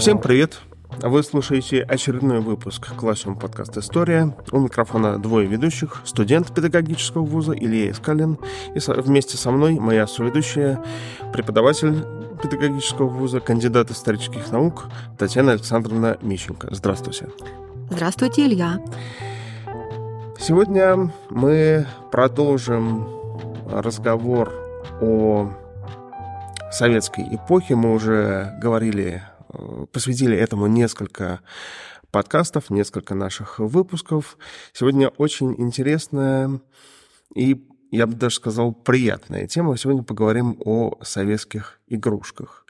Всем привет! Вы слушаете очередной выпуск классного подкаста «История». У микрофона двое ведущих, студент педагогического вуза Илья Искалин и вместе со мной моя соведущая, преподаватель педагогического вуза, кандидат исторических наук Татьяна Александровна Мищенко. Здравствуйте. Здравствуйте, Илья. Сегодня мы продолжим разговор о советской эпохе. Мы уже говорили, посвятили этому несколько подкастов, несколько наших выпусков. Сегодня очень интересная и, я бы даже сказал, приятная тема. Сегодня поговорим о советских игрушках.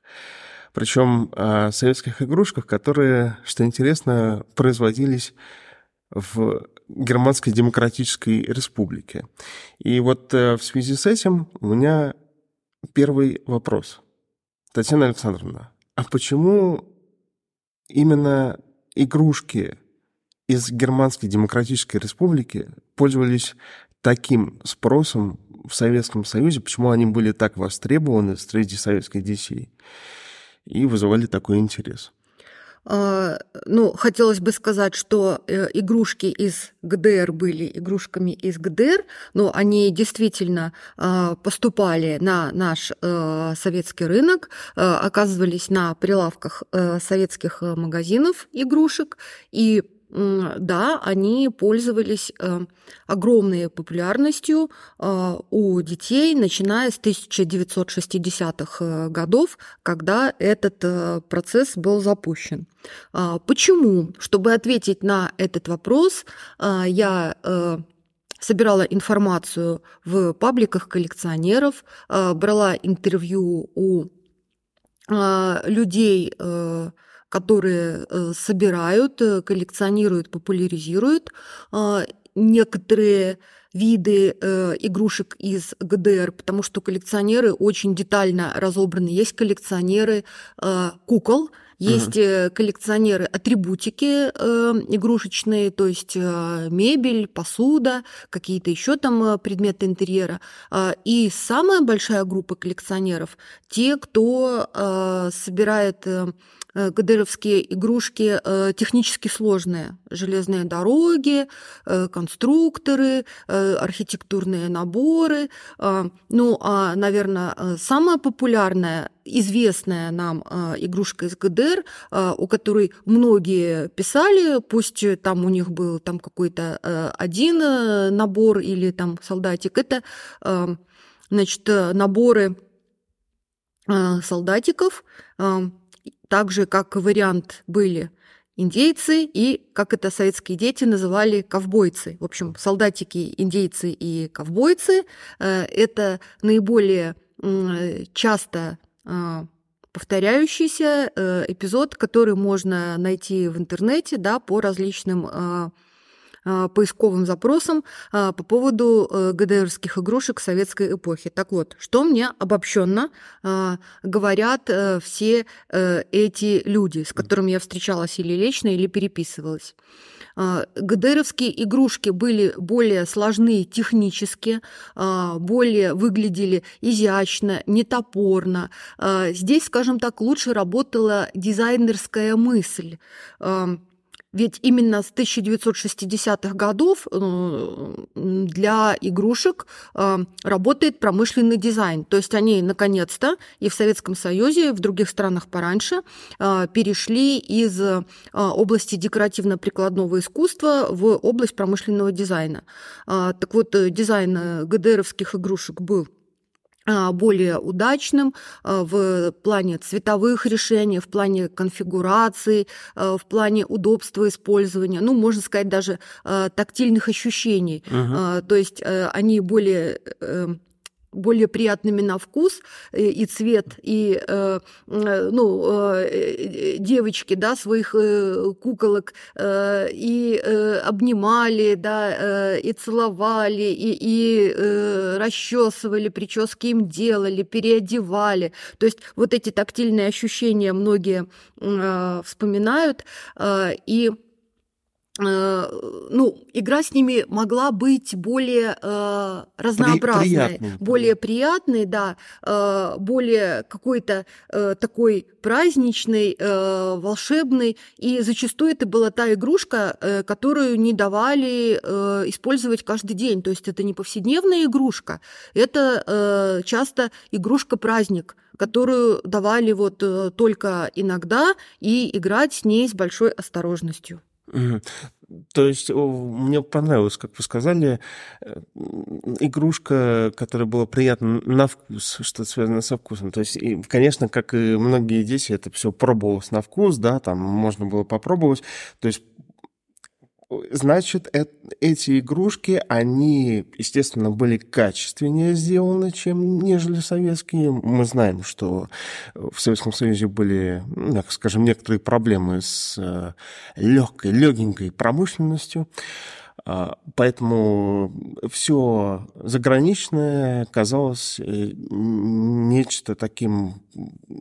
Причем о советских игрушках, которые, что интересно, производились в Германской Демократической Республике. И вот э, в связи с этим у меня первый вопрос. Татьяна Александровна, а почему именно игрушки из Германской Демократической Республики пользовались таким спросом в Советском Союзе, почему они были так востребованы среди советских детей и вызывали такой интерес? А, ну, хотелось бы сказать, что э, игрушки из ГДР были игрушками из ГДР, но они действительно а, поступали на наш э, советский рынок, э, оказывались на прилавках советских магазинов игрушек. И да, они пользовались э, огромной популярностью э, у детей, начиная с 1960-х э, годов, когда этот процесс был запущен. А, почему? Чтобы ответить на этот вопрос, я собирала информацию в пабликах коллекционеров, брала интервью у людей, которые э, собирают, э, коллекционируют, популяризируют а, некоторые виды э, игрушек из ГДР, потому что коллекционеры очень детально разобраны. Есть коллекционеры э, кукол, есть угу. коллекционеры атрибутики э, игрушечные, то есть э, мебель, посуда, какие-то еще там предметы интерьера. Э, и самая большая группа коллекционеров те, кто э, собирает э, Э, ГДРовские игрушки э, технически сложные. Железные дороги, э, конструкторы, архитектурные наборы. Ну, а, наверное, самая популярная, известная нам игрушка из ГДР, у которой многие писали, пусть там у них был там какой-то один набор или там солдатик, это значит, наборы солдатиков, так же, как вариант были индейцы и, как это советские дети называли, ковбойцы. В общем, солдатики, индейцы и ковбойцы э, – это наиболее часто э, повторяющийся э, эпизод, который можно найти в интернете да, по различным а, поисковым запросам а, по поводу э, ГДРских игрушек советской эпохи. Так вот, что мне обобщенно а, говорят э, все э, эти люди, с которыми я встречалась или лично, или переписывалась. ГДРовские игрушки были более сложные технически, более выглядели изящно, нетопорно. Здесь, скажем так, лучше работала дизайнерская мысль. Ведь именно с 1960-х годов э, для игрушек э, работает промышленный дизайн. То есть они наконец-то и в Советском Союзе, и в других странах пораньше э, перешли из области декоративно-прикладного искусства в область промышленного дизайна. Так вот, дизайн ГДРовских игрушек был более удачным а, в плане цветовых решений, в плане конфигурации, а, в плане удобства использования, ну, можно сказать, даже тактильных ощущений. Uh-huh. То есть они более э, более приятными на вкус э, и цвет, и э, э, ну, девочки да, своих куколок и обнимали, да, и целовали, и, и расчесывали, прически им делали, переодевали. То есть вот эти тактильные ощущения многие вспоминают. И ну, игра с ними могла быть более э, разнообразной, приятный. более приятной, да, э, более какой-то э, такой праздничной, э, волшебной. И зачастую это была та игрушка, э, которую не давали э, использовать каждый день. То есть это не повседневная игрушка, это э, часто игрушка-праздник которую давали вот э, только иногда и играть с ней с большой осторожностью. То есть мне понравилось, как вы сказали, э, игрушка, которая была приятна на вкус, что связано со вкусом. То есть, и, конечно, как и многие дети, это все пробовалось на вкус, да, там можно было попробовать. То есть Значит, э эти игрушки, они, естественно, были качественнее сделаны, чем нежели советские. Мы знаем, что в Советском Союзе были, ну, скажем, некоторые проблемы с э, легкой, легенькой промышленностью. А, поэтому все заграничное казалось э, нечто таким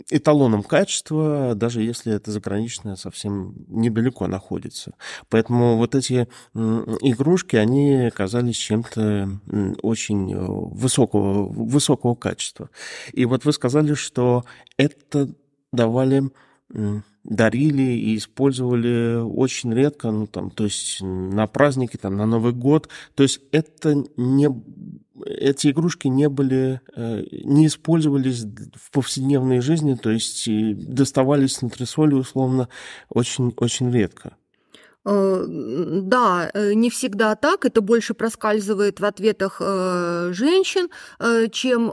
эталоном качества, даже если это заграничное совсем недалеко находится. Поэтому вот эти игрушки, они казались чем-то очень высокого, высокого качества. И вот вы сказали, что это давали дарили и использовали очень редко, ну там, то есть на праздники, там, на Новый год. То есть это не эти игрушки не были, э, не использовались в повседневной жизни, то есть доставались на трясоли условно очень, очень редко. Э, да, э, не всегда так, это больше проскальзывает в ответах э, женщин, чем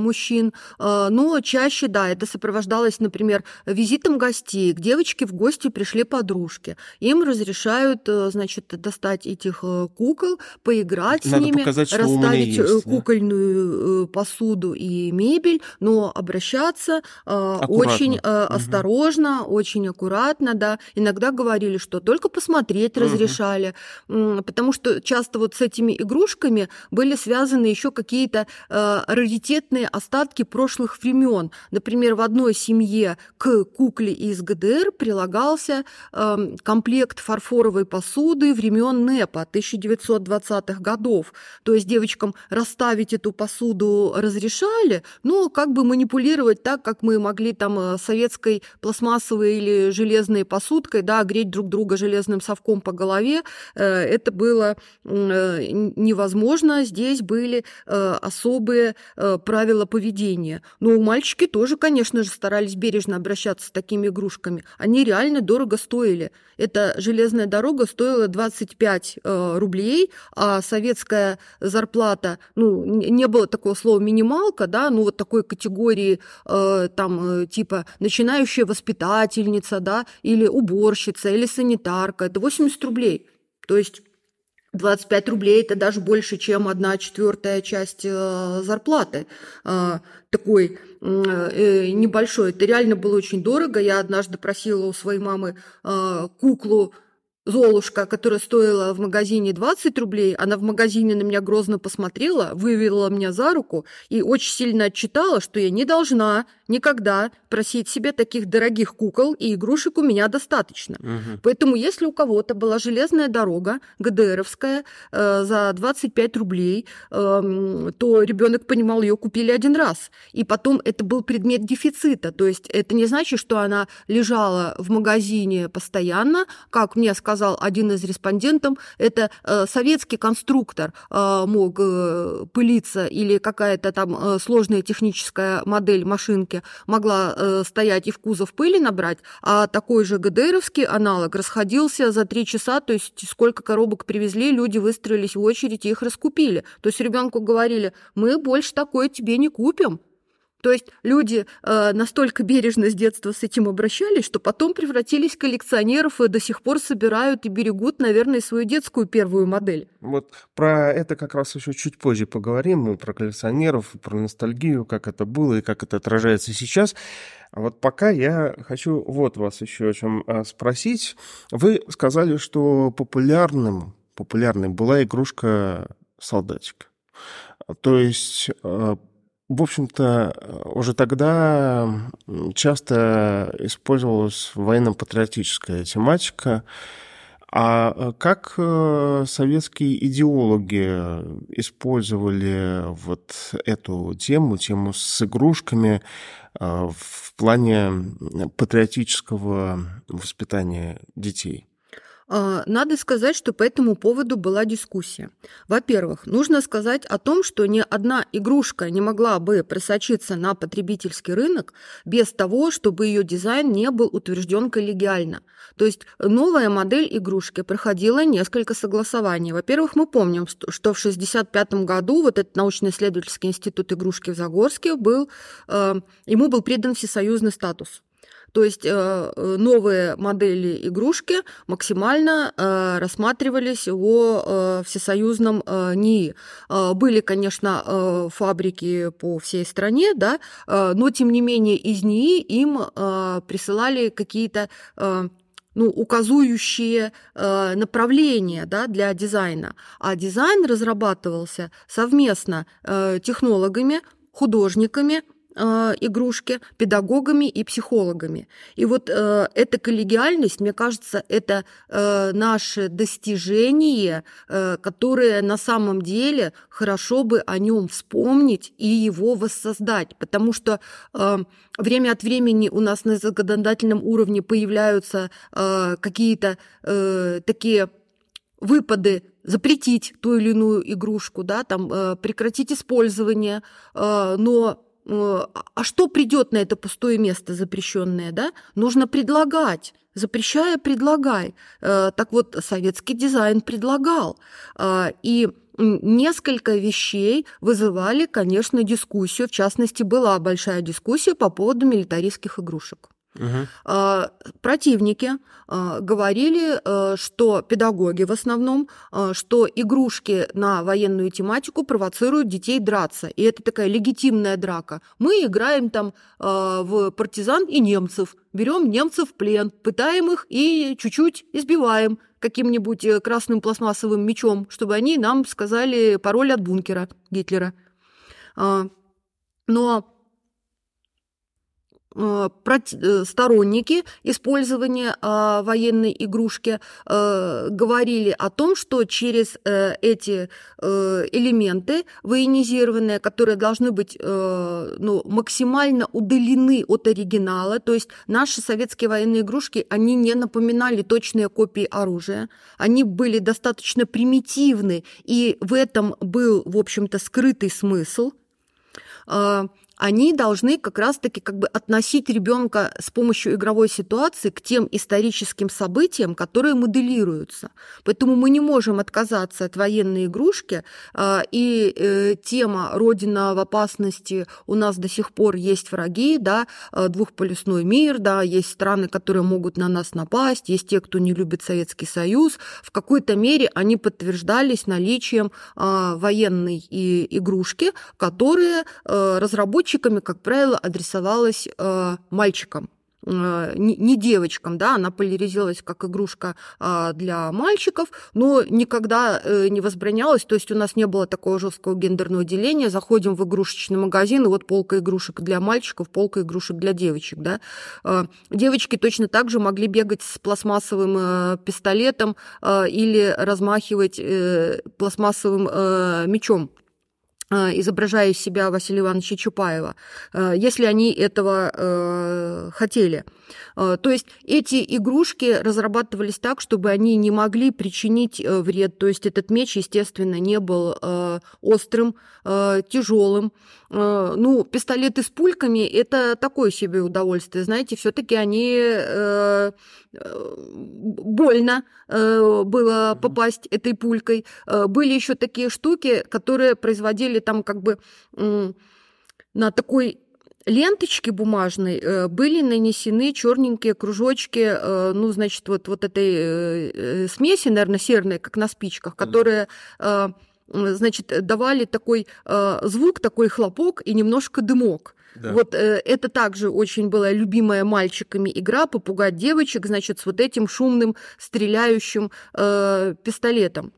мужчин, но чаще, да, это сопровождалось, например, визитом гостей. К девочке в гости пришли подружки. Им разрешают, значит, достать этих кукол, поиграть Надо с ними, показать, расставить есть, кукольную да? посуду и мебель, но обращаться аккуратно. очень угу. осторожно, очень аккуратно, да. Иногда говорили, что только посмотрите, посмотреть угу. разрешали, потому что часто вот с этими игрушками были связаны еще какие-то э, раритетные остатки прошлых времен. Например, в одной семье к кукле из ГДР прилагался э, комплект фарфоровой посуды времен НЭПа 1920-х годов. То есть девочкам расставить эту посуду разрешали, но как бы манипулировать так, как мы могли там э, советской пластмассовой или железной посудкой, да, греть друг друга железным совком по голове, э, это было э, невозможно. Здесь были э, особые правила поведения. Но у мальчики тоже, конечно же, старались бережно обращаться с такими игрушками. Они реально дорого стоили. Эта железная дорога стоила 25 рублей, а советская зарплата, ну, не было такого слова минималка, да, ну, вот такой категории, там, типа, начинающая воспитательница, да, или уборщица, или санитарка это 80 рублей. То есть 25 рублей это даже больше, чем одна четвертая часть э, зарплаты. Э, такой э, небольшой. Это реально было очень дорого. Я однажды просила у своей мамы куклу Золушка, которая стоила в магазине 20 рублей, она в магазине на меня грозно посмотрела, вывела меня за руку и очень сильно отчитала, что я не должна никогда просить себе таких дорогих кукол и игрушек у меня достаточно. Угу. Поэтому если у кого-то была железная дорога ГДРовская э, за 25 рублей, э, то ребенок понимал, ее купили один раз. И потом это был предмет дефицита. То есть это не значит, что она лежала в магазине постоянно, как мне сказал один из респондентов, это э, советский конструктор э, мог э, пылиться или какая-то там сложная техническая модель машинки могла стоять и в кузов пыли набрать, а такой же ГДРовский аналог расходился за три часа, то есть сколько коробок привезли, люди выстроились в очередь и их раскупили. То есть ребенку говорили, мы больше такое тебе не купим. То есть люди э, настолько бережно с детства с этим обращались, что потом превратились в коллекционеров и до сих пор собирают и берегут, наверное, свою детскую первую модель. Вот про это как раз еще чуть позже поговорим, мы про коллекционеров, про ностальгию, как это было и как это отражается сейчас. А вот пока я хочу вот вас еще о чем а, спросить. Вы сказали, что популярным, популярной была игрушка солдатик. То есть э, в общем-то, уже тогда часто использовалась военно-патриотическая тематика. А как советские идеологи использовали вот эту тему, тему с игрушками в плане патриотического воспитания детей? А, надо сказать, что по этому поводу была дискуссия. Во-первых, нужно сказать о том, что ни одна игрушка не могла бы просочиться на потребительский рынок без того, чтобы ее дизайн не был утвержден коллегиально. То есть новая модель игрушки проходила несколько согласований. Во-первых, мы помним, что в 1965 году вот этот научно-исследовательский институт игрушки в Загорске был, э, ему был придан всесоюзный статус. То есть э, э, новые модели игрушки максимально э, рассматривались о всесоюзном НИИ. Были, конечно, фабрики по всей стране, да, но тем не менее из НИИ им присылали какие-то ну, указующие э, направления да, для дизайна. А дизайн разрабатывался совместно э, технологами, художниками, э, игрушки педагогами и психологами. И вот э, эта коллегиальность, мне кажется, это э, наше достижение, э, которое на самом деле хорошо бы о нем вспомнить и его воссоздать, потому что э, время от времени у нас на законодательном уровне появляются э, какие-то э, такие выпады запретить ту или иную игрушку, да, там, э, прекратить использование, э, но а что придет на это пустое место запрещенное, да? Нужно предлагать. Запрещая, предлагай. Э, так вот, советский дизайн предлагал. Э, и несколько вещей вызывали, конечно, дискуссию. В частности, была большая дискуссия по поводу милитаристских игрушек. Угу. Противники а, говорили, э, что педагоги в основном, а, что игрушки на военную тематику провоцируют детей драться. И это такая легитимная драка. Мы играем там в партизан и немцев, берем немцев в плен, пытаем их и чуть-чуть избиваем каким-нибудь э, красным пластмассовым мечом, чтобы они нам сказали пароль от бункера Гитлера. Но сторонники использования а, военной игрушки э, говорили о том, что через эти элементы военизированные, которые должны быть ну, максимально удалены от оригинала, то есть наши советские военные игрушки, они не напоминали точные копии оружия, они были достаточно примитивны, и в этом был, в общем-то, скрытый смысл – они должны как раз-таки как бы относить ребенка с помощью игровой ситуации к тем историческим событиям, которые моделируются. Поэтому мы не можем отказаться от военной игрушки, а, и э, тема «Родина в опасности» у нас до сих пор есть враги, да, а, двухполюсной мир, да, есть страны, которые могут на нас напасть, есть те, кто не любит Советский Союз. В какой-то мере они подтверждались наличием а, военной игрушки, которые разработчики мальчиками, как правило, адресовалась э, мальчикам. Э, не девочкам, да, она поляризировалась как игрушка а, для мальчиков, но никогда э, не возбранялась, то есть у нас не было такого жесткого гендерного деления, заходим в игрушечный магазин, и вот полка игрушек для мальчиков, полка игрушек для девочек, да. Девочки точно так же могли бегать с пластмассовым пистолетом или размахивать пластмассовым мечом. Э, изображая из себя Василия Ивановича Чупаева, э, если они этого э, хотели. То есть эти игрушки разрабатывались так, чтобы они не могли причинить вред. То есть этот меч, естественно, не был острым, тяжелым. Ну, пистолеты с пульками – это такое себе удовольствие. Знаете, все-таки они больно было попасть этой пулькой. Были еще такие штуки, которые производили там как бы на такой ленточке бумажной э, были нанесены черненькие кружочки, э, ну, значит, вот, вот этой э, смеси, наверное, серной, как на спичках, которые значит, давали такой звук, такой хлопок и немножко дымок. Да. Вот э, это также очень была любимая мальчиками игра попугать девочек, значит, с вот этим шумным стреляющим э, пистолетом.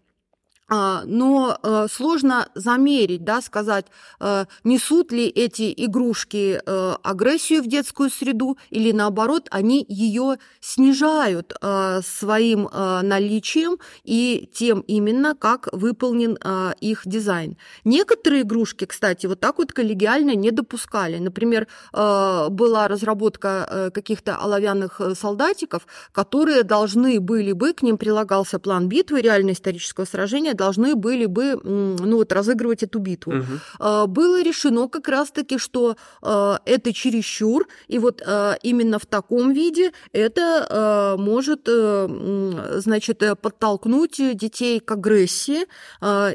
А, но э, сложно замерить, да, сказать, э, несут ли эти игрушки э, агрессию в детскую среду или наоборот, они ее снижают своим наличием и тем именно, как выполнен их дизайн. Некоторые игрушки, кстати, вот так вот коллегиально не допускали. Например, была разработка каких-то оловянных солдатиков, которые должны были бы, к ним прилагался план битвы, реально исторического сражения, должны были бы ну, вот, разыгрывать эту битву. Угу. Было решено как раз-таки, что а, это чересчур, и вот а, именно в таком виде это может э, значит, подтолкнуть детей к агрессии,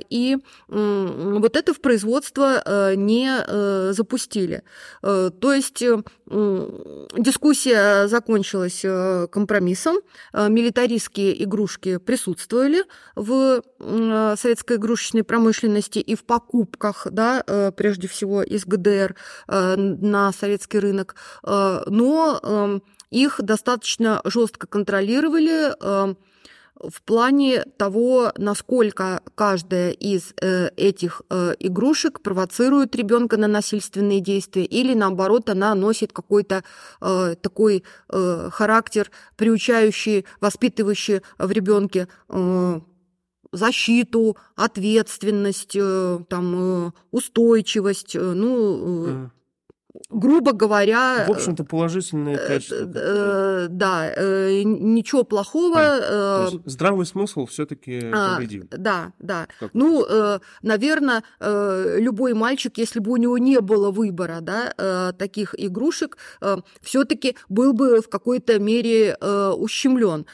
и вот это в производство э, не э, запустили. То есть дискуссия закончилась компромиссом, милитаристские игрушки присутствовали в советской игрушечной промышленности и в покупках, да, э, прежде всего из ГДР э, на советский рынок, э, но эм, их достаточно жестко контролировали в плане того, насколько каждая из этих игрушек провоцирует ребенка на насильственные действия или наоборот она носит какой-то такой характер, приучающий, воспитывающий в ребенке защиту, ответственность, э, там, э, устойчивость, э, ну, грубо говоря... В общем-то, положительные качества. Да, ничего плохого. здравый смысл все-таки а, победил. Да, да. Ну, наверное, любой мальчик, если бы у него не было выбора да, таких игрушек, все-таки был бы в какой-то мере ущемлен.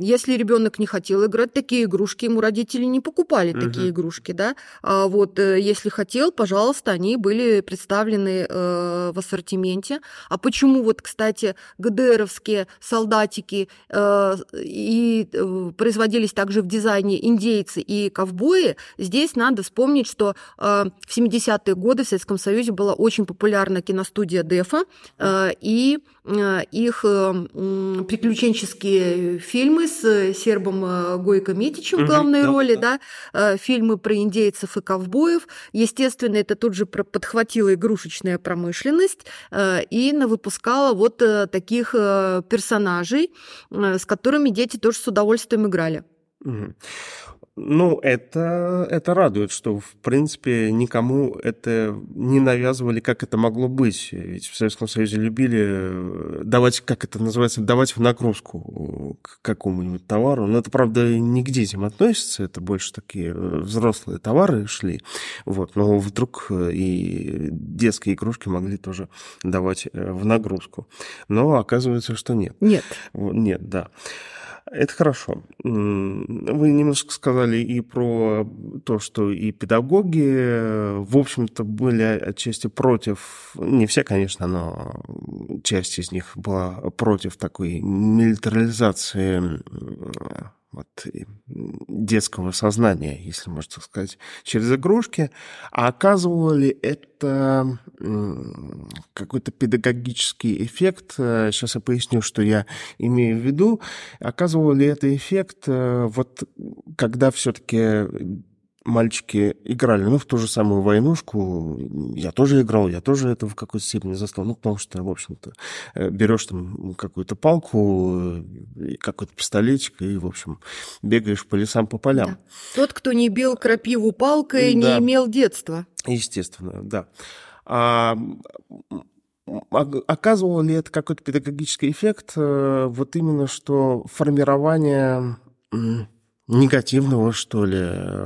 Если ребенок не хотел играть такие игрушки, ему родители не покупали такие игрушки, да. А вот если хотел, пожалуйста, они были представлены в ассортименте. А почему вот, кстати, ГДРовские солдатики э, и э, производились также в дизайне индейцы и ковбои, здесь надо вспомнить, что э, в 70-е годы в Советском Союзе была очень популярна киностудия Дефа, э, и э, их э, приключенческие фильмы с сербом э, Гойко Митичем в главной угу, роли, да, да, фильмы про индейцев и ковбоев. Естественно, это тут же подхватила игрушечная промышленность и выпускала вот таких персонажей, с которыми дети тоже с удовольствием играли. Ну, это, это радует, что, в принципе, никому это не навязывали, как это могло быть. Ведь в Советском Союзе любили э, давать, как это называется, давать в нагрузку к какому-нибудь товару. Но это, правда, не к детям относится, это больше такие э, взрослые товары шли. Вот. Но вдруг э, и детские игрушки могли тоже давать в нагрузку. Но оказывается, что нет. Нет. Нет, да. Это хорошо. Вы немножко сказали и про то, что и педагоги, в общем-то, были отчасти против, не все, конечно, но часть из них была против такой милитаризации вот, детского сознания, если можно так сказать, через игрушки. А оказывало ли это какой-то педагогический эффект? Сейчас я поясню, что я имею в виду. Оказывал ли это эффект, э, вот когда все-таки мальчики играли, ну, в ту же самую войнушку. Я тоже играл, я тоже это в какой-то степени застал. Ну, потому что, в общем-то, э, берешь там какую-то палку, э, какой-то пистолетик, и, в общем, бегаешь по лесам, по полям. Да. Тот, кто не бил крапиву палкой, да. не имел детства. Естественно, да. А, оказывал ли это какой-то педагогический эффект? Э, вот именно что формирование негативного, что ли.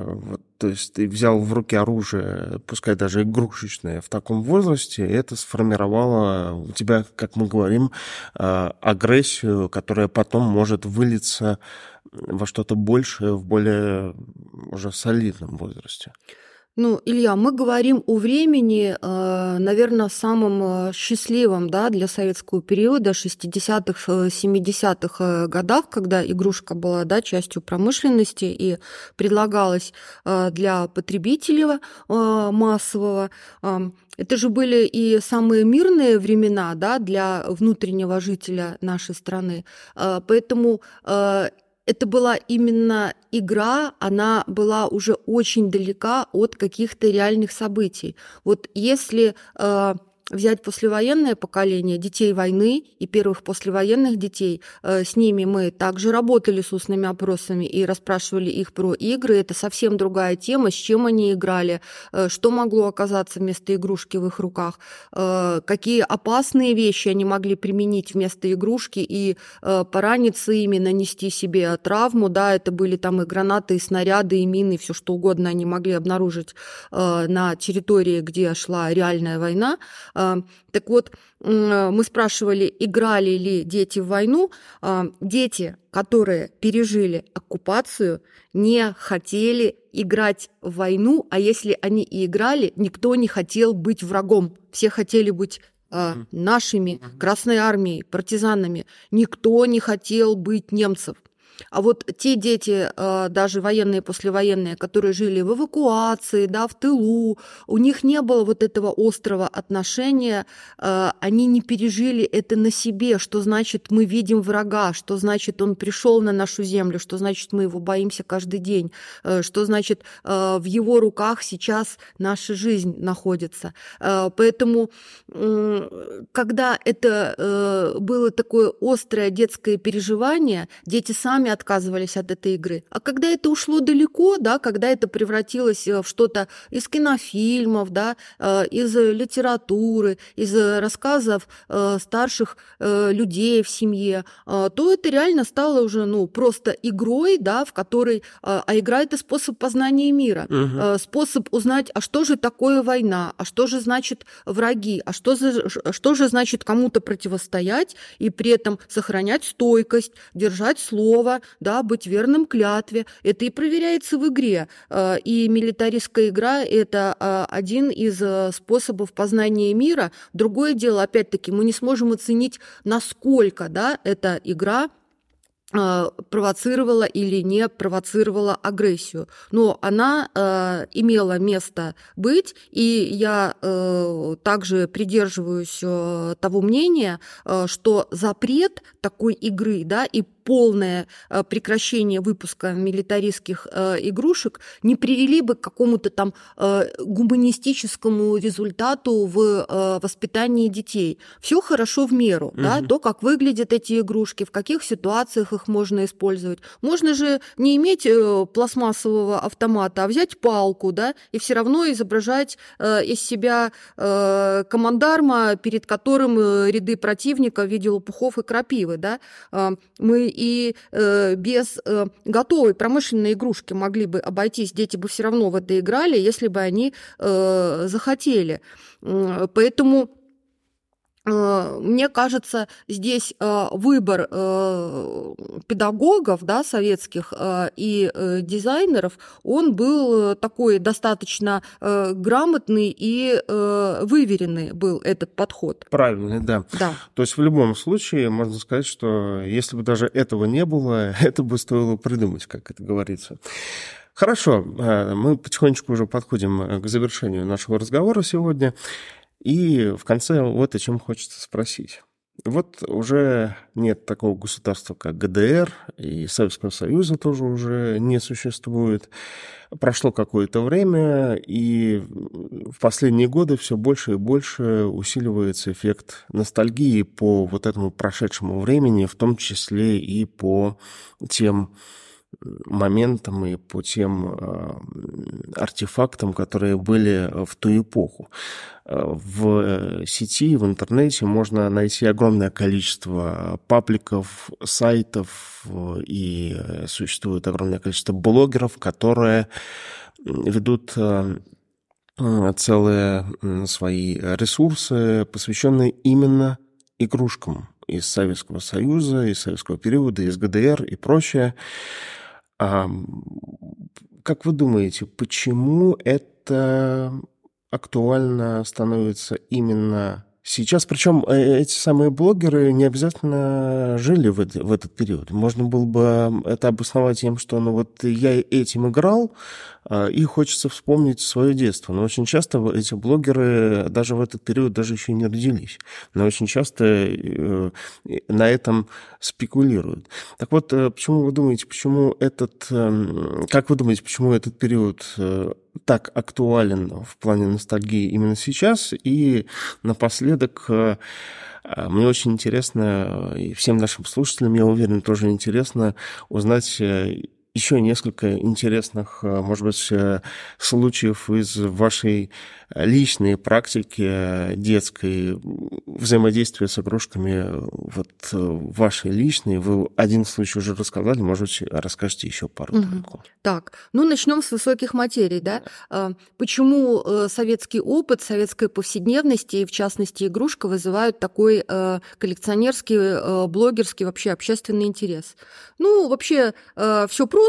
Вот, то есть ты взял в руки оружие, пускай даже игрушечное, в таком возрасте, это сформировало у тебя, как мы говорим, а, агрессию, которая потом может вылиться во что-то большее в более уже солидном возрасте. Ну, Илья, мы говорим о времени, э, наверное, самом э, счастливом да, для советского периода, 60-х, 70-х э, годах, когда игрушка была да, частью промышленности и предлагалась для потребителя массового. Это же были и самые мирные времена да, для внутреннего жителя нашей страны. Поэтому это была именно игра, она была уже очень далека от каких-то реальных событий. Вот если э, взять послевоенное поколение детей войны и первых послевоенных детей, э, с ними мы также работали с устными опросами и расспрашивали их про игры. Это совсем другая тема, с чем они играли, э, что могло оказаться вместо игрушки в их руках, э, какие опасные вещи они могли применить вместо игрушки и пораниться ими, нанести себе травму. Да, это были там и гранаты, и снаряды, и мины, все что угодно они могли обнаружить на территории, где шла реальная война. А, так вот, мы спрашивали, играли ли дети в войну. А, дети, которые пережили оккупацию, не хотели играть в войну, а если они и играли, никто не хотел быть врагом. Все хотели быть а, нашими, Красной армией, партизанами. Никто не хотел быть немцев. А вот те дети, э, даже военные, послевоенные, которые жили в эвакуации, да, в тылу, у них не было вот этого острого отношения, э, они не пережили это на себе, что значит мы видим врага, что значит он пришел на нашу землю, что значит мы его боимся каждый день, э, что значит в его руках сейчас наша жизнь находится. Поэтому, когда это было такое острое детское переживание, дети сами сами отказывались от этой игры. А когда это ушло далеко, да, когда это превратилось э, в что-то из кинофильмов, да, э, из литературы, из рассказов э, старших людей в семье, то это реально стало уже ну, просто игрой, да, в которой... А игра – это способ познания мира, угу. способ узнать, а что же такое война, а что же значит враги, а что, за, что же значит кому-то противостоять и при этом сохранять стойкость, держать слово, да, быть верным клятве. Это и проверяется в игре. Э, и милитаристская игра – это э, один из э, способов познания мира. Другое дело, опять-таки, мы не сможем оценить, насколько да, эта игра провоцировала или не провоцировала агрессию. Но она э, имела место быть, и я э, также придерживаюсь э, того мнения, э, что запрет такой игры да, и полное э, прекращение выпуска милитаристских э, игрушек не привели бы к какому-то там э, гуманистическому результату в воспитании детей. Все хорошо в меру, угу. да, то, как выглядят эти игрушки, в каких ситуациях их можно использовать. Можно же не иметь пластмассового автомата, а взять палку, да, и все равно изображать из себя командарма, перед которым ряды противника в виде лопухов и крапивы, да. Мы и э, без э, готовой промышленной игрушки могли бы обойтись, дети бы все равно в это играли, если бы они э, захотели. Поэтому мне кажется, здесь э, выбор э, педагогов, да, советских и дизайнеров, он был такой достаточно грамотный и выверенный был этот подход. Правильный, да. да. То есть в любом случае можно сказать, что если бы даже этого не было, это бы стоило придумать, как это говорится. Хорошо, мы потихонечку уже подходим к завершению нашего разговора сегодня. И в конце вот о чем хочется спросить. Вот уже нет такого государства, как ГДР, и Советского Союза тоже уже не существует. Прошло какое-то время, и в последние годы все больше и больше усиливается эффект ностальгии по вот этому прошедшему времени, в том числе и по тем моментам и по тем а, артефактам, которые были в ту эпоху. А, в э, сети, в интернете можно найти огромное количество пабликов, сайтов, и существует огромное количество блогеров, которые ведут целые свои ресурсы, посвященные именно игрушкам из Советского Союза, из советского периода, из ГДР и прочее. А, как вы думаете, почему это актуально становится именно Сейчас, причем э, эти самые блогеры не обязательно жили в, в этот период. Можно было бы это обосновать тем, что ну вот я этим играл, а, и хочется вспомнить свое детство. Но очень часто эти блогеры даже в этот период даже еще не родились. Но очень часто э, на этом спекулируют. Так вот, э, почему вы думаете, почему этот, эм, как вы думаете, почему этот период так актуален в плане ностальгии именно сейчас. И напоследок э, мне очень интересно, и всем нашим слушателям, я уверен, тоже интересно узнать э, еще несколько интересных, э, может быть, случаев из вашей личные практики э, детской взаимодействия с игрушками, вот э, ваши личные, вы один случай уже рассказали, может быть, расскажете еще пару. Угу. Так, ну начнем с высоких материй, да? А, почему э, советский опыт, советская повседневность и, в частности, игрушка вызывают такой коллекционерский, блогерский, вообще общественный интерес? Ну, вообще, все просто,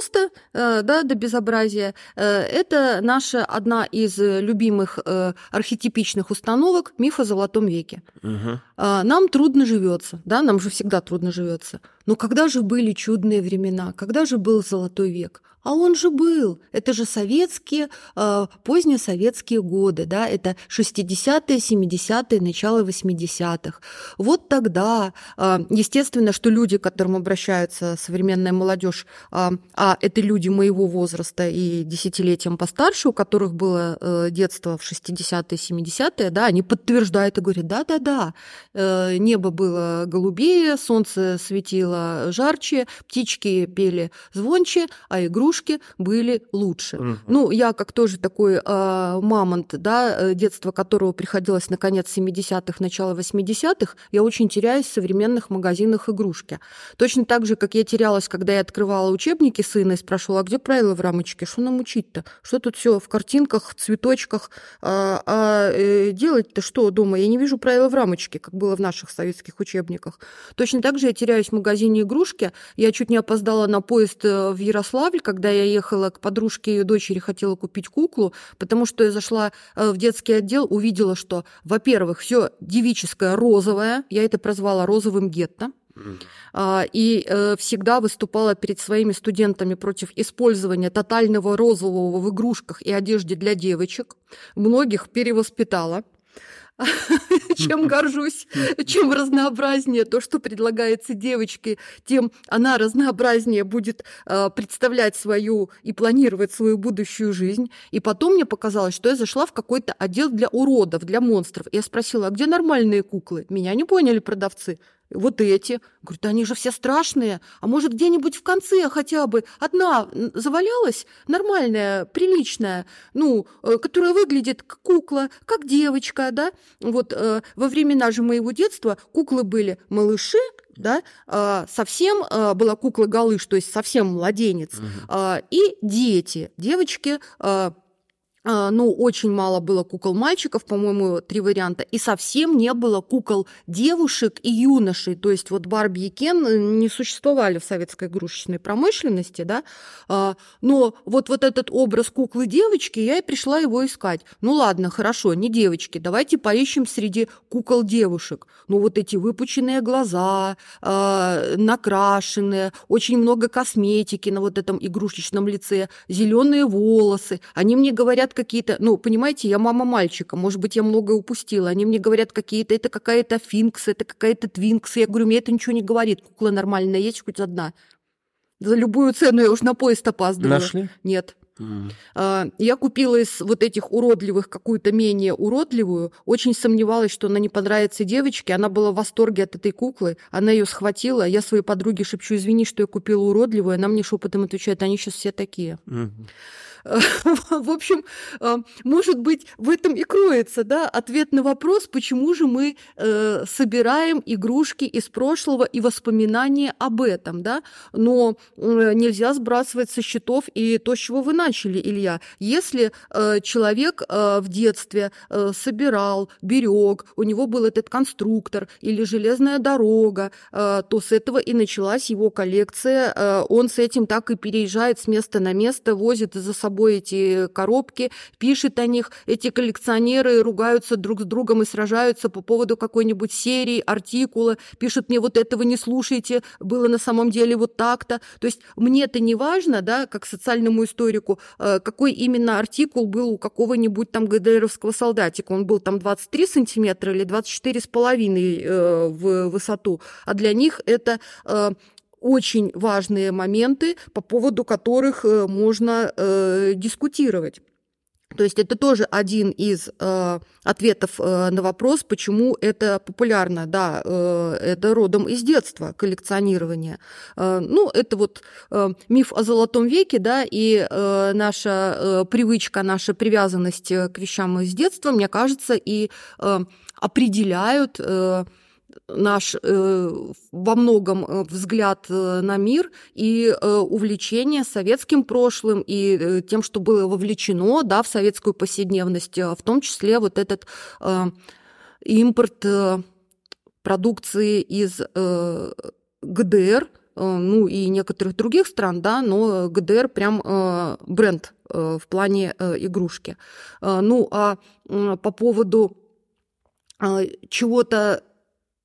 да, до безобразия. Это наша одна из любимых э, архетипичных установок миф о золотом веке. Угу. Э, нам трудно живется, да, нам же всегда трудно живется. Но когда же были чудные времена, когда же был золотой век? А он же был. Это же советские, э, позднесоветские годы, да, это 60-е, 70-е, начало 80-х. Вот тогда, э, естественно, что люди, к которым обращается современная молодежь, э, а это люди моего возраста и десятилетиям постарше, у которых было э, детство в 60-е, 70-е, да, они подтверждают и говорят, да-да-да, э, небо было голубее, солнце светило жарче, птички пели звонче, а игрушки игрушки были лучше. Угу. Ну, я как тоже такой э, мамонт, да, э, детство которого приходилось на конец 70-х, начало 80-х, я очень теряюсь в современных магазинах игрушки. Точно так же, как я терялась, когда я открывала учебники сына и спрашивала, а где правила в рамочке, что нам учить-то? Что тут все в картинках, цветочках? А, а э, делать-то что дома? Я не вижу правила в рамочке, как было в наших советских учебниках. Точно так же я теряюсь в магазине игрушки. Я чуть не опоздала на поезд э, в Ярославль, когда когда я ехала к подружке ее дочери, хотела купить куклу, потому что я зашла э, в детский отдел, увидела, что, во-первых, все девическое розовое, я это прозвала розовым гетто, а, и э, всегда выступала перед своими студентами против использования тотального розового в игрушках и одежде для девочек. Многих перевоспитала. чем горжусь. Чем разнообразнее то, что предлагается девочке, тем она разнообразнее будет э, представлять свою и планировать свою будущую жизнь. И потом мне показалось, что я зашла в какой-то отдел для уродов, для монстров. И я спросила, а где нормальные куклы? Меня не поняли продавцы вот эти. Говорю, да они же все страшные. А может, где-нибудь в конце хотя бы одна завалялась, нормальная, приличная, ну, э, которая выглядит как кукла, как девочка, да? Вот э, во времена же моего детства куклы были малыши, да, э, совсем э, была кукла Галыш, то есть совсем младенец, угу. э, и дети, девочки э, ну, очень мало было кукол мальчиков, по-моему, три варианта, и совсем не было кукол девушек и юношей. То есть вот Барби и Кен э, не существовали в советской игрушечной промышленности, да, а, но вот, вот этот образ куклы девочки, я и пришла его искать. Ну ладно, хорошо, не девочки, давайте поищем среди кукол девушек. Ну вот эти выпученные глаза, а, накрашенные, очень много косметики на вот этом игрушечном лице, зеленые волосы. Они мне говорят, какие-то, ну, понимаете, я мама мальчика, может быть, я многое упустила. Они мне говорят какие-то, это какая-то финкс, это какая-то твинкс. Я говорю, мне это ничего не говорит. Кукла нормальная есть хоть одна. За любую цену я уж на поезд опаздывала. Нашли? Нет. Mm. Я купила из вот этих уродливых какую-то менее уродливую. Очень сомневалась, что она не понравится девочке. Она была в восторге от этой куклы. Она ее схватила. Я своей подруге шепчу, извини, что я купила уродливую. Она мне шепотом отвечает, они сейчас все такие. Mm-hmm. В общем, а, может быть, в этом и кроется да, ответ на вопрос, почему же мы э, собираем игрушки из прошлого и воспоминания об этом. Да? Но нельзя сбрасывать со счетов и то, с чего вы начали, Илья. Если э, человек э, в детстве собирал, берег, у него был этот конструктор или железная дорога, то с этого и началась его коллекция. Он с этим так и переезжает с места на место, возит за собой собой эти коробки, пишет о них. Эти коллекционеры ругаются друг с другом и сражаются по поводу какой-нибудь серии, артикула, пишут мне вот этого не слушайте, было на самом деле вот так-то. То есть мне это не важно, да, как социальному историку, э, какой именно артикул был у какого-нибудь там ГДРовского солдатика. Он был там 23 сантиметра или 24 с половиной э, в высоту. А для них это э, очень важные моменты, по поводу которых можно дискутировать. То есть это тоже один из э, ответов э, на вопрос, почему это популярно. Да, э, это родом из детства коллекционирование. Э, ну, это вот э, миф о золотом веке, да, и э, наша э, привычка, наша привязанность к вещам из детства, мне кажется, и э, определяют э, наш э, во многом э, взгляд э, на мир и увлечение советским прошлым и тем, что было вовлечено да, в советскую повседневность, в том числе вот этот импорт продукции из ГДР, ну и некоторых других стран, да, но ГДР прям бренд в плане игрушки. Ну а по поводу чего-то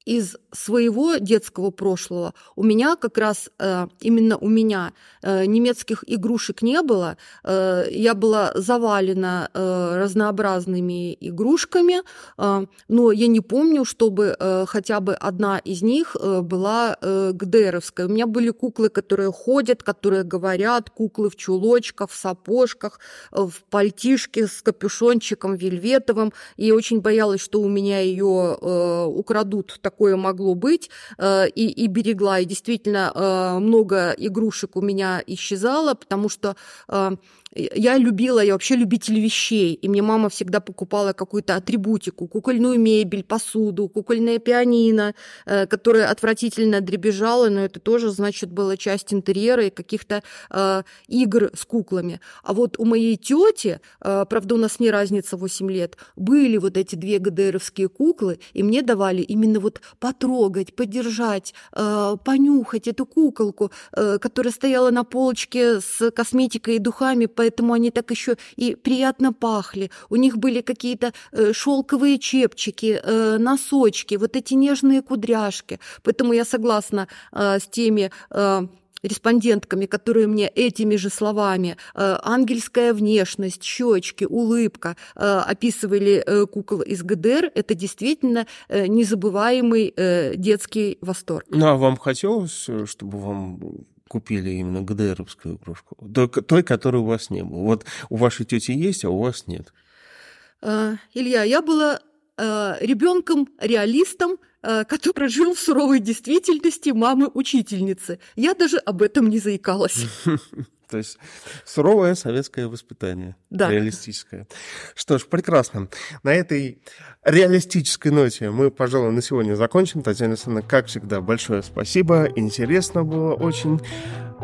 из своего детского прошлого у меня как раз э, именно у меня э, немецких игрушек не было. Э, я была завалена разнообразными игрушками, но я не помню, чтобы хотя бы одна из них была ГДРовская. У меня были куклы, которые ходят, которые говорят, куклы в чулочках, в сапожках, в пальтишке с капюшончиком вельветовым. И очень боялась, что у меня ее украдут такое могло быть, э, и, и берегла. И действительно э, много игрушек у меня исчезало, потому что э, я любила, я вообще любитель вещей, и мне мама всегда покупала какую-то атрибутику, кукольную мебель, посуду, кукольное пианино, которое отвратительно дребезжало, но это тоже, значит, была часть интерьера и каких-то э, игр с куклами. А вот у моей тети, э, правда, у нас не разница 8 лет, были вот эти две ГДРовские куклы, и мне давали именно вот потрогать, подержать, э, понюхать эту куколку, э, которая стояла на полочке с косметикой и духами, поэтому они так еще и приятно пахли. У них были какие-то э, шелковые чепчики, э, носочки, вот эти нежные кудряшки. Поэтому я согласна э, с теми респондентками, которые мне этими же словами э, ангельская внешность, щечки, улыбка э, описывали э, кукол из ГДР, это действительно э, незабываемый э, детский восторг. Ну, а вам хотелось, чтобы вам купили именно ГДРовскую игрушку? Той, той, которой у вас не было. Вот у вашей тети есть, а у вас нет. А, Илья, я была а, ребенком, реалистом, а, который жил в суровой действительности мамы-учительницы. Я даже об этом не заикалась. То есть суровое советское воспитание, да. реалистическое. Что ж, прекрасно. На этой реалистической ноте мы, пожалуй, на сегодня закончим. Татьяна Александровна, как всегда, большое спасибо. Интересно было очень.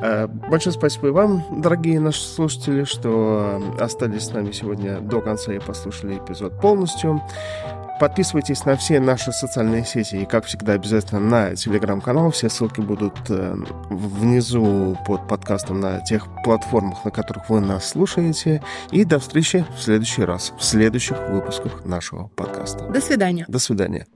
Э, большое спасибо и вам, дорогие наши слушатели, что остались с нами сегодня до конца и послушали эпизод полностью. Подписывайтесь на все наши социальные сети и, как всегда, обязательно на телеграм-канал. Все ссылки будут э, внизу под подкастом на тех платформах, на которых вы нас слушаете. И до встречи в следующий раз, в следующих выпусках нашего подкаста. До свидания. До свидания.